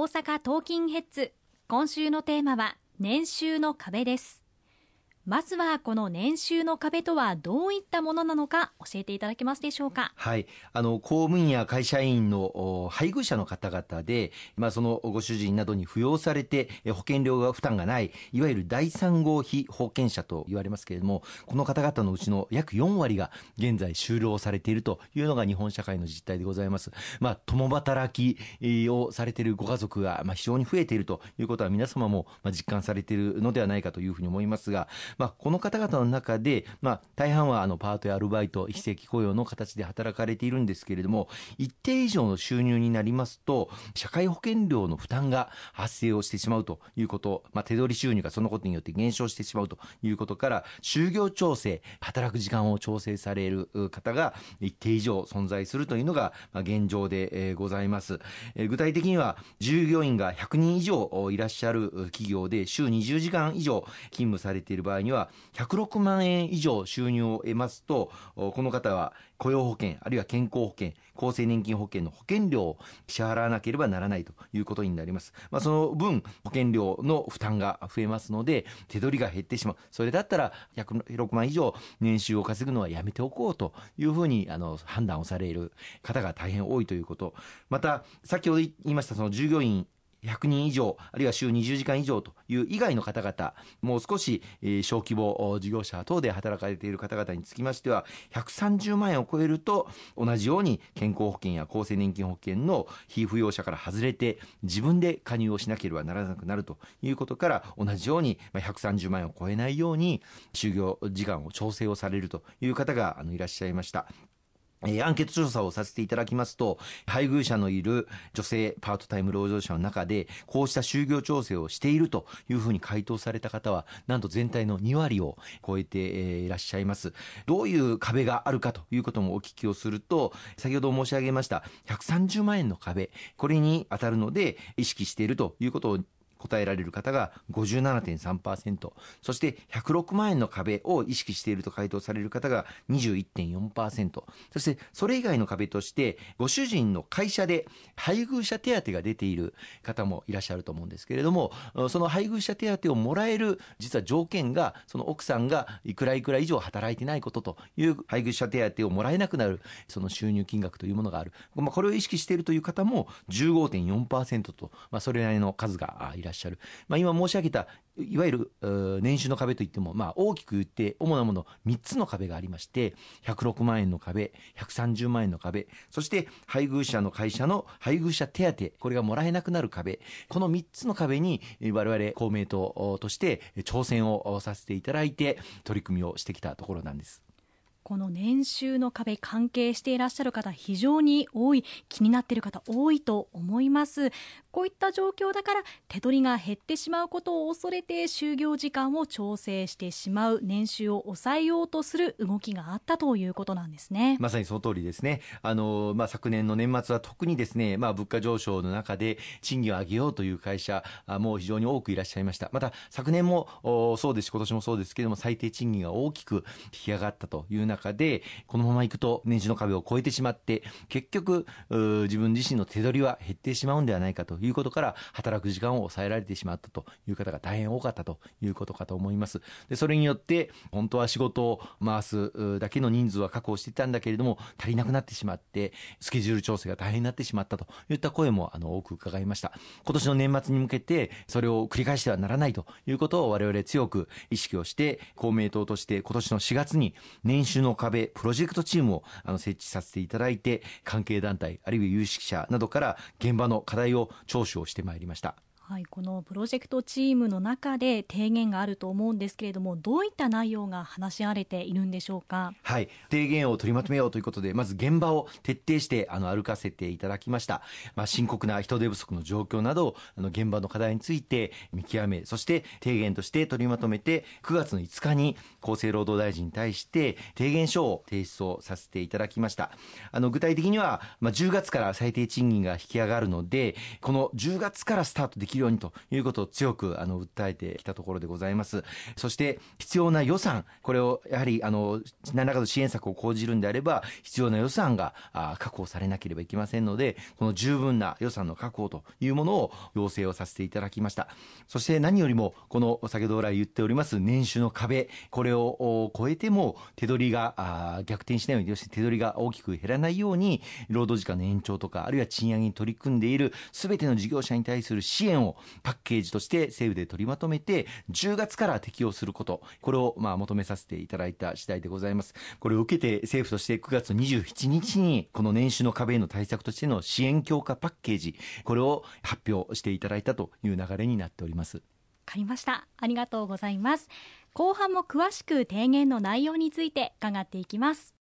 大阪トーキンヘッズ。今週のテーマは年収の壁です。まずはこの年収の壁とはどういったものなのか教えていただけますでしょうか？はい。あの、公務員や会社員の配偶者の方々で、まあ、そのご主人などに扶養されて保険料が負担がない、いわゆる第三号被保険者と言われますけれども、この方々のうちの約4割が現在就労されているというのが日本社会の実態でございます。まあ、共働きをされているご家族が、まあ、非常に増えているということは皆様も実感されているのではないかというふうに思いますが、まあ、この方々の中で、まあ、大半はあのパートやアルバイト、非正規雇用の形で働かれているんですけれども、一定以上の収入になりますと、社会保険料の負担が発生をしてしまうということ、まあ、手取り収入がそのことによって減少してしまうということから、就業調整、働く時間を調整される方が一定以上存在するというのが現状でございます。具体的には、従業員が100人以上いらっしゃる企業で週20時間以上勤務されている場合にには、106万円以上収入を得ますと、この方は雇用保険、あるいは健康保険、厚生年金保険の保険料を支払わなければならないということになります。まあ、その分、保険料の負担が増えますので、手取りが減ってしまう。それだったら、106万以上年収を稼ぐのはやめておこうというふうに、あの、判断をされる方が大変多いということ。また、先ほど言いました、その従業員100人以上、あるいは週20時間以上という以外の方々、もう少し、小規模事業者等で働かれている方々につきましては、130万円を超えると、同じように健康保険や厚生年金保険の非扶養者から外れて、自分で加入をしなければならなくなるということから、同じように130万円を超えないように、就業時間を調整をされるという方がいらっしゃいました。えアンケート調査をさせていただきますと、配偶者のいる女性パートタイム労働者の中で、こうした就業調整をしているというふうに回答された方は、なんと全体の2割を超えていらっしゃいます。どういう壁があるかということもお聞きをすると、先ほど申し上げました130万円の壁、これに当たるので意識しているということを答えられる方が57.3%、そして106万円の壁を意識していると回答される方が21.4%、そしてそれ以外の壁として、ご主人の会社で配偶者手当が出ている方もいらっしゃると思うんですけれども、その配偶者手当をもらえる実は条件が、その奥さんがいくらいくら以上働いてないことという配偶者手当をもらえなくなる、その収入金額というものがある。まあ、これを意識しているという方も15.4%と、まあ、それなりの数がいらっしゃる。まあ、今申し上げたいわゆる年収の壁といっても、まあ、大きく言って主なもの3つの壁がありまして106万円の壁130万円の壁そして配偶者の会社の配偶者手当これがもらえなくなる壁この3つの壁に我々公明党として挑戦をさせていただいて取り組みをしてきたところなんです。この年収の壁関係していらっしゃる方非常に多い気になっている方多いと思います。こういった状況だから手取りが減ってしまうことを恐れて就業時間を調整してしまう年収を抑えようとする動きがあったということなんですね。まさにその通りですね。あの、まあ、昨年の年末は特にですね、まあ、物価上昇の中で賃金を上げようという会社も非常に多くいらっしゃいました。また昨年もそうですし今年もそうですけれども最低賃金が大きく引き上がったという中中でこのままいくと年収の壁を超えてしまって結局自分自身の手取りは減ってしまうんではないかということから働く時間を抑えられてしまったという方が大変多かったということかと思います。でそれによって本当は仕事を回すだけの人数は確保していたんだけれども足りなくなってしまってスケジュール調整が大変になってしまったといった声もあの多く伺いました。今年の年末に向けてそれを繰り返してはならないということを我々強く意識をして公明党として今年の4月に年収の壁プロジェクトチームをあの設置させていただいて関係団体あるいは有識者などから現場の課題を聴取をしてまいりました。はい、このプロジェクトチームの中で提言があると思うんですけれどもどういった内容が話し合われているんでしょうか？はい提言を取りまとめようということでまず現場を徹底してあの歩かせていただきました、まあ、深刻な人手不足の状況などあの現場の課題について見極めそして提言として取りまとめて9月の5日に厚生労働大臣に対して提言書を提出をさせていただきました。あの具体的には、まあ、10月から最低賃金が引き上がるのでこの10月からスタートでききるようにということを強くあの訴えてきたところでございます。そして必要な予算これをやはりあの何らかの支援策を講じるんであれば必要な予算が確保されなければいけませんのでこの十分な予算の確保というものを要請をさせていただきました。そして何よりもこの先ほど来言っております年収の壁これを超えても手取りが逆転しないように手取りが大きく減らないように労働時間の延長とかあるいは賃上げに取り組んでいるすべての事業者に対する支援をパッケージとして政府で取りまとめて10月から適用すること。これをまあ求めさせていただいた次第でございます。これを受けて政府として9月27日にこの年収の壁への対策としての支援強化パッケージこれを発表していただいたという流れになっております。かりました。ありがとうございます。後半も詳しく提言の内容について伺っていきます。